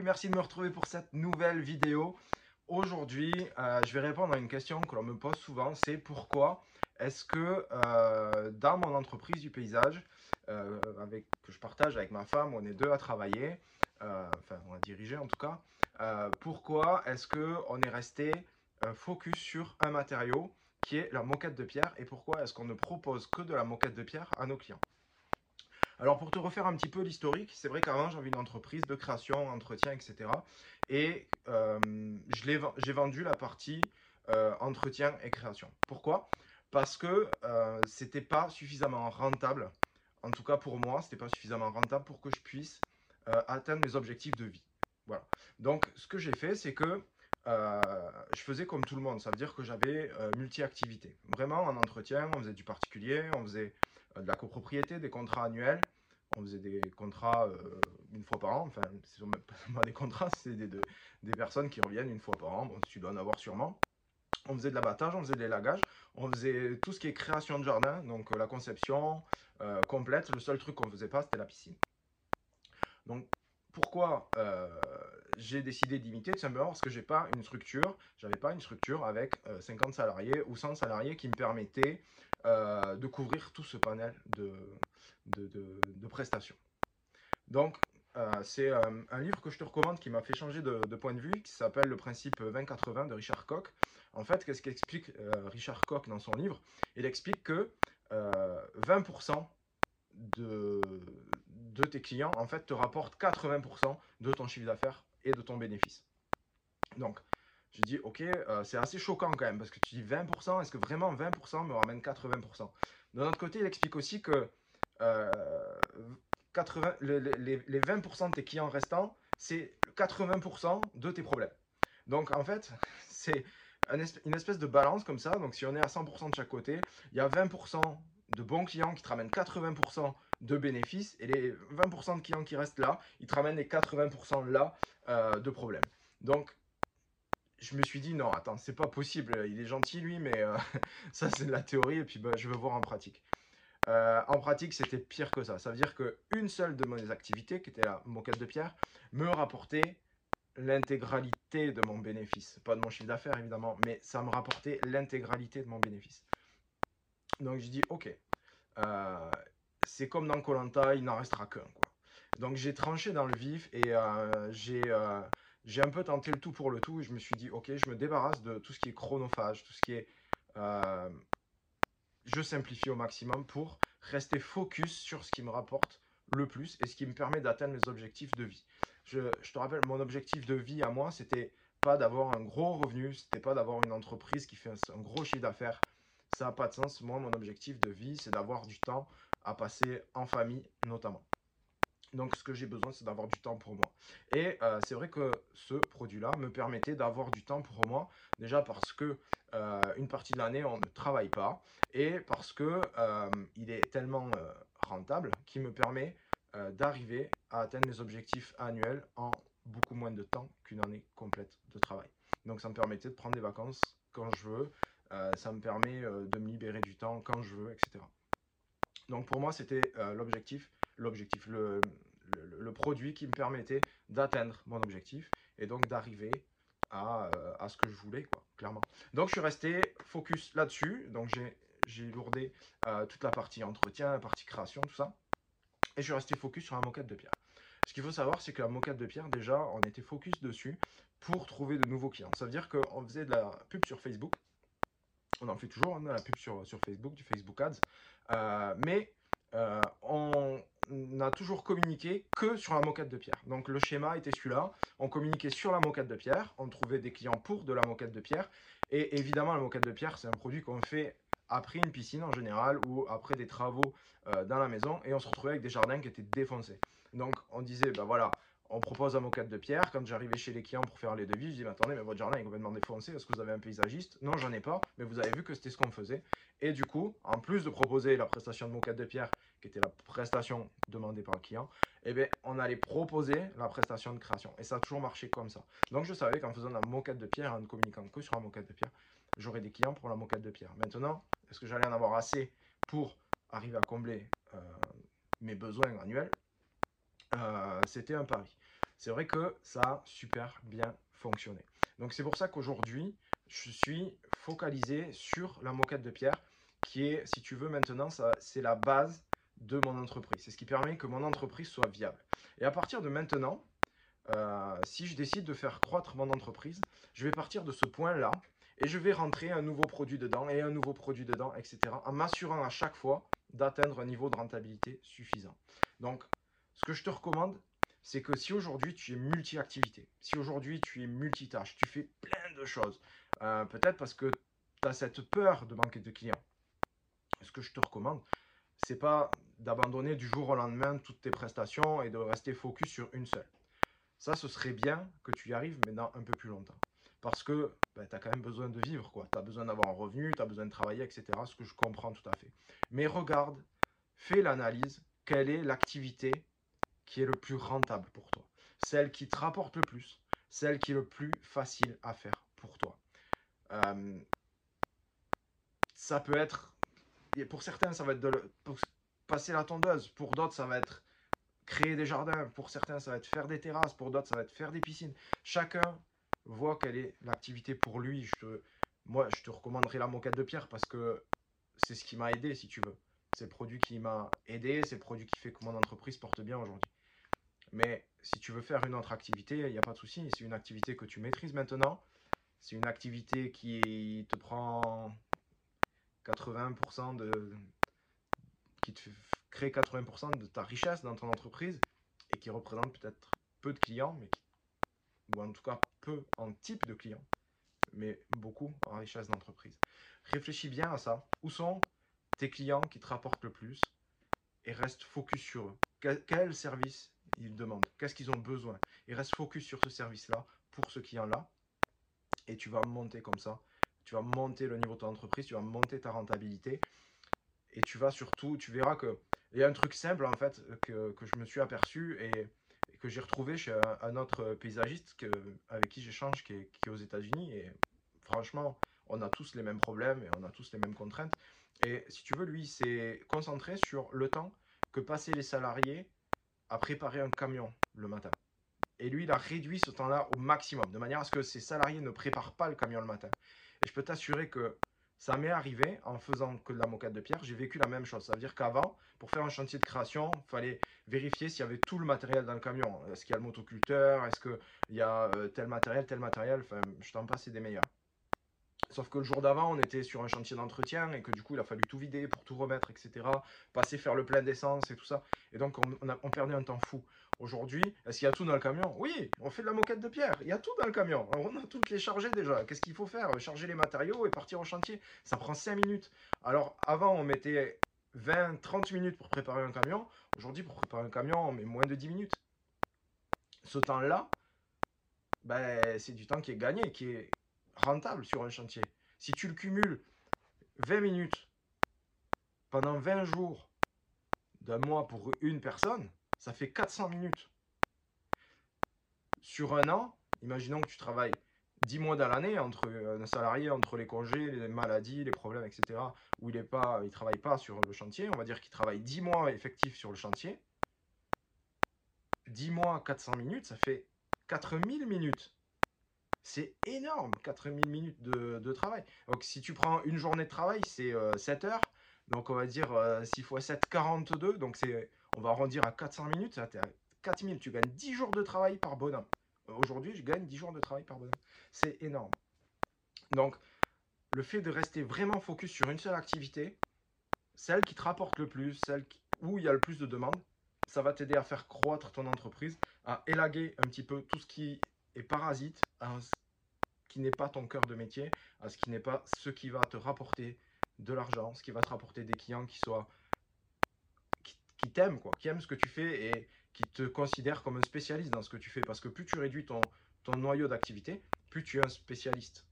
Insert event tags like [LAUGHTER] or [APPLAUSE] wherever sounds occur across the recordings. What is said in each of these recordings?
merci de me retrouver pour cette nouvelle vidéo. Aujourd'hui, euh, je vais répondre à une question que l'on me pose souvent, c'est pourquoi est-ce que euh, dans mon entreprise du paysage, euh, avec, que je partage avec ma femme, on est deux à travailler, enfin on a dirigé en tout cas, pourquoi est-ce qu'on est resté focus sur un matériau qui est la moquette de pierre et pourquoi est-ce qu'on ne propose que de la moquette de pierre à nos clients? Alors pour te refaire un petit peu l'historique, c'est vrai qu'avant j'avais une entreprise de création, entretien, etc. Et euh, j'ai vendu la partie euh, entretien et création. Pourquoi? Parce que euh, c'était pas suffisamment rentable, en tout cas pour moi, c'était pas suffisamment rentable pour que je puisse euh, atteindre mes objectifs de vie. Voilà. Donc ce que j'ai fait, c'est que je faisais comme tout le monde, ça veut dire que j'avais multi-activités. Vraiment en entretien, on faisait du particulier, on faisait de la copropriété, des contrats annuels. On faisait des contrats euh, une fois par an. Enfin, ce sont [LAUGHS] pas des contrats, c'est des, personnes qui reviennent une fois par an. Bon, tu dois en avoir sûrement. On faisait de l'abattage, on faisait de l'élagage, on faisait tout ce qui est création de jardin, donc euh, la conception euh, complète. Le seul truc qu'on faisait pas, c'était la piscine. Donc, pourquoi j'ai décidé d'imiter? Tout simplement parce que j'ai pas une structure, j'avais pas une structure avec 50 salariés ou 100 salariés qui me permettaient de couvrir tout ce panel de, de, prestations. Donc, euh, c'est euh, un livre que je te recommande qui m'a fait changer de, point de vue, qui s'appelle Le principe 20-80 de Richard Koch. En fait, qu'est-ce qu'explique Richard Koch dans son livre? Il explique que 20% de, de tes clients, en fait, te rapportent 80% de ton chiffre d'affaires et de ton bénéfice. Donc, je dis, ok, euh, c'est assez choquant quand même, parce que tu dis 20%, est-ce que vraiment 20% me ramène 80% D'un autre côté, il explique aussi que 80, euh, les, 20% de tes clients restants, c'est 80% de tes problèmes. Donc en fait, [LAUGHS] c'est une espèce de balance comme ça. Donc si on est à 100% de chaque côté, il y a 20% de bons clients qui te ramènent 80% de bénéfices et les 20% de clients qui restent là, ils te ramènent les 80% là euh, de problèmes. Donc je me suis dit non, attends, c'est pas possible. Il est gentil lui, mais euh, [LAUGHS] ça c'est de la théorie et puis bah, je veux voir en pratique. Euh, en pratique, c'était pire que ça. Ça veut dire qu'une seule de mes activités, qui était la moquette de pierre, me rapportait l'intégralité de mon bénéfice. Pas de mon chiffre d'affaires évidemment, mais ça me rapportait l'intégralité de mon bénéfice. Donc je dis ok, euh, c'est comme dans Colanta, il n'en restera qu'un. Donc j'ai tranché dans le vif et j'ai j'ai un peu tenté le tout pour le tout je me suis dit, ok, je me débarrasse de tout ce qui est chronophage, tout ce qui est... Je simplifie au maximum pour rester focus sur ce qui me rapporte le plus et ce qui me permet d'atteindre mes objectifs de vie. Je, te rappelle, mon objectif de vie à moi, c'était pas d'avoir un gros revenu, c'était pas d'avoir une entreprise qui fait un, gros chiffre d'affaires. Ça n'a pas de sens. Moi, mon objectif de vie, c'est d'avoir du temps à passer en famille notamment. Donc ce que j'ai besoin, c'est d'avoir du temps pour moi. Et euh, c'est vrai que ce produit-là me permettait d'avoir du temps pour moi, déjà parce que une partie de l'année, on ne travaille pas, et parce que euh, il est tellement rentable qu'il me permet d'arriver à atteindre mes objectifs annuels en beaucoup moins de temps qu'une année complète de travail. Donc ça me permettait de prendre des vacances quand je veux, ça me permet de me libérer du temps quand je veux, etc. Donc pour moi, c'était l'objectif le, produit qui me permettait d'atteindre mon objectif et donc d'arriver à, euh, ce que je voulais, Donc je suis resté focus là-dessus, donc j'ai lourdé euh, toute la partie entretien, la partie création, tout ça, et je suis resté focus sur la moquette de pierre. Ce qu'il faut savoir, c'est que la moquette de pierre, déjà, on était focus dessus pour trouver de nouveaux clients. Ça veut dire qu'on faisait de la pub sur Facebook, on en fait toujours, on hein, a la pub sur, Facebook, du Facebook Ads, euh, mais on, n'a toujours communiqué que sur la moquette de pierre. Donc le schéma était celui-là. On communiquait sur la moquette de pierre, on trouvait des clients pour de la moquette de pierre. Et évidemment, la moquette de pierre, c'est un produit qu'on fait après une piscine en général ou après des travaux euh, dans la maison et on se retrouvait avec des jardins qui étaient défoncés. Donc on disait, ben voilà, on propose un moquette de pierre. Quand j'arrivais chez les clients pour faire les devis, je dis, mais attendez, mais votre jardin est complètement défoncé. Est-ce que vous avez un paysagiste? Non, j'en ai pas. Mais vous avez vu que c'était ce qu'on faisait. Et du coup, en plus de proposer la prestation de moquette de pierre, qui était la prestation demandée par le client, eh bien, on allait proposer la prestation de création. Et ça a toujours marché comme ça. Donc je savais qu'en faisant la moquette de pierre, en ne communiquant que sur la moquette de pierre, j'aurais des clients pour la moquette de pierre. Maintenant, est-ce que j'allais en avoir assez pour arriver à combler euh, mes besoins annuels? Euh, C'était un pari. C'est vrai que ça a super bien fonctionné. Donc c'est pour ça qu'aujourd'hui, je suis focalisé sur la moquette de pierre, qui est, si tu veux, maintenant, c'est la base de mon entreprise. C'est ce qui permet que mon entreprise soit viable. Et à partir de maintenant, euh, si je décide de faire croître mon entreprise, je vais partir de ce point-là et je vais rentrer un nouveau produit dedans et un nouveau produit dedans, etc. En m'assurant à chaque fois d'atteindre un niveau de rentabilité suffisant. Donc, ce que je te recommande, c'est que si aujourd'hui tu es multi-activité, si aujourd'hui tu es multitâche, tu fais plein de choses, euh, peut-être parce que tu as cette peur de manquer de clients, ce que je te recommande, c'est pas d'abandonner du jour au lendemain toutes tes prestations et de rester focus sur une seule. Ça, ce serait bien que tu y arrives, mais dans un peu plus longtemps. Parce que ben, tu as quand même besoin de vivre, quoi. Tu as besoin d'avoir un revenu, tu as besoin de travailler, etc. Ce que je comprends tout à fait. Mais regarde, fais l'analyse, quelle est l'activité qui est le plus rentable pour toi Celle qui te rapporte le plus, celle qui est le plus facile à faire pour toi. Euh, ça peut être, pour certains, ça va être de passer la tondeuse, pour d'autres, ça va être créer des jardins, pour certains, ça va être faire des terrasses, pour d'autres, ça va être faire des piscines. Chacun vois quelle est l'activité pour lui. Je moi, je te recommanderais la moquette de pierre parce que c'est ce qui m'a aidé, si tu veux. C'est le produit qui m'a aidé, c'est le produit qui fait que mon entreprise porte bien aujourd'hui. Mais si tu veux faire une autre activité, il n'y a pas de souci. C'est une activité que tu maîtrises maintenant. C'est une activité qui te prend 80% de. qui te crée 80% de ta richesse dans ton entreprise et qui représente peut-être peu de clients, mais qui ou en tout cas peu en type de client, mais beaucoup en richesse d'entreprise. Réfléchis bien à ça. Où sont tes clients qui te rapportent le plus et reste focus sur eux? Quel, service ils demandent Qu'est-ce qu'ils ont besoin? Et reste focus sur ce service-là pour ce client-là. Et tu vas monter comme ça. Tu vas monter le niveau de ton entreprise, tu vas monter ta rentabilité. Et tu vas surtout, tu verras que il y a un truc simple en fait que, que je me suis aperçu et que j'ai retrouvé chez un, autre paysagiste que, avec qui j'échange, qui, qui, est aux États-Unis. Et franchement, on a tous les mêmes problèmes et on a tous les mêmes contraintes. Et si tu veux, lui, il s'est concentré sur le temps que passaient les salariés à préparer un camion le matin. Et lui, il a réduit ce temps-là au maximum, de manière à ce que ses salariés ne préparent pas le camion le matin. Et je peux t'assurer que ça m'est arrivé en faisant que de la moquette de pierre. J'ai vécu la même chose. Ça veut dire qu'avant, pour faire un chantier de création, il fallait vérifier s'il y avait tout le matériel dans le camion. Est-ce qu'il y a le motoculteur? Est-ce qu'il y a euh, tel matériel, tel matériel? Enfin, je t'en passe, des meilleurs. Sauf que le jour d'avant, on était sur un chantier d'entretien et que du coup, il a fallu tout vider pour tout remettre, etc. Passer faire le plein d'essence et tout ça. Et donc, on, a, perdait un temps fou. Aujourd'hui, est-ce qu'il y a tout dans le camion? Oui, on fait de la moquette de pierre. Il y a tout dans le camion. On a toutes les chargées déjà. Qu'est-ce qu'il faut faire? Charger les matériaux et partir au chantier. Ça prend 5 minutes. Alors, avant, on mettait 20, 30 minutes pour préparer un camion. Aujourd'hui, pour préparer un camion, on met moins de 10 minutes. Ce temps-là, ben, c'est du temps qui est gagné, qui est rentable sur un chantier. Si tu le cumules 20 minutes pendant 20 jours d'un mois pour une personne, ça fait 400 minutes. Sur un an, imaginons que tu travailles 10 mois dans l'année entre un salarié, entre les congés, les maladies, les problèmes, etc., où il ne il travaille pas sur le chantier, on va dire qu'il travaille 10 mois effectifs sur le chantier. 10 mois, 400 minutes, ça fait 4000 minutes. C'est énorme, 4000 minutes de, travail. Donc si tu prends une journée de travail, c'est 7 euh, heures. Donc on va dire 6 x 7, 42. Donc c'est on va arrondir à 400 minutes, ça, 4000, tu gagnes 10 jours de travail par bonhomme. Aujourd'hui, je gagne 10 jours de travail par bonhomme. C'est énorme. Donc, le fait de rester vraiment focus sur une seule activité, celle qui te rapporte le plus, celle où il y a le plus de demandes, ça va t'aider à faire croître ton entreprise, à élaguer un petit peu tout ce qui est parasite, à ce qui n'est pas ton cœur de métier, à ce qui n'est pas ce qui va te rapporter de l'argent, ce qui va te rapporter des clients qui soient qui t'aiment, quoi, qui aiment ce que tu fais et qui te considèrent comme un spécialiste dans ce que tu fais. Parce que plus tu réduis ton, ton noyau d'activité, plus tu es un spécialiste.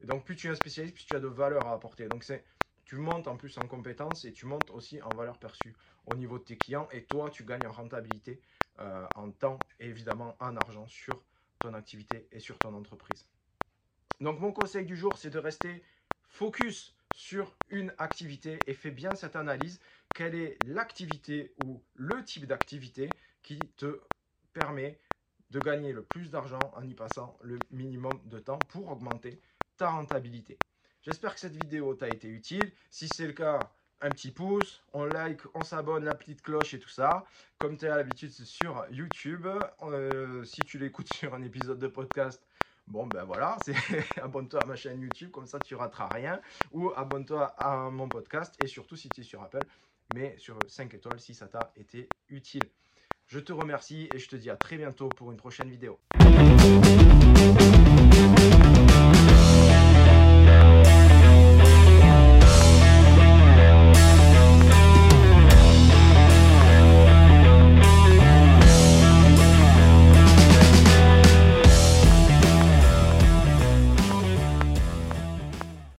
Et donc, plus tu es un spécialiste, plus tu as de valeur à apporter. Donc, c'est tu montes en plus en compétences et tu montes aussi en valeur perçue au niveau de tes clients. Et toi, tu gagnes en rentabilité, euh, en temps et évidemment en argent sur ton activité et sur ton entreprise. Donc, mon conseil du jour, c'est de rester focus sur une activité et fais bien cette analyse quelle est l'activité ou le type d'activité qui te permet de gagner le plus d'argent en y passant le minimum de temps pour augmenter ta rentabilité? J'espère que cette vidéo t'a été utile. Si c'est le cas, un petit pouce, on like, on s'abonne, la petite cloche et tout ça. Comme tu as l'habitude, sur YouTube. Euh, si tu l'écoutes [LAUGHS] sur un épisode de podcast, bon ben voilà, [LAUGHS] abonne-toi à ma chaîne YouTube, comme ça tu rateras rien. Ou abonne-toi à mon podcast. Et surtout, si tu es sur Apple, mais sur 5 étoiles si ça t'a été utile. Je te remercie et je te dis à très bientôt pour une prochaine vidéo.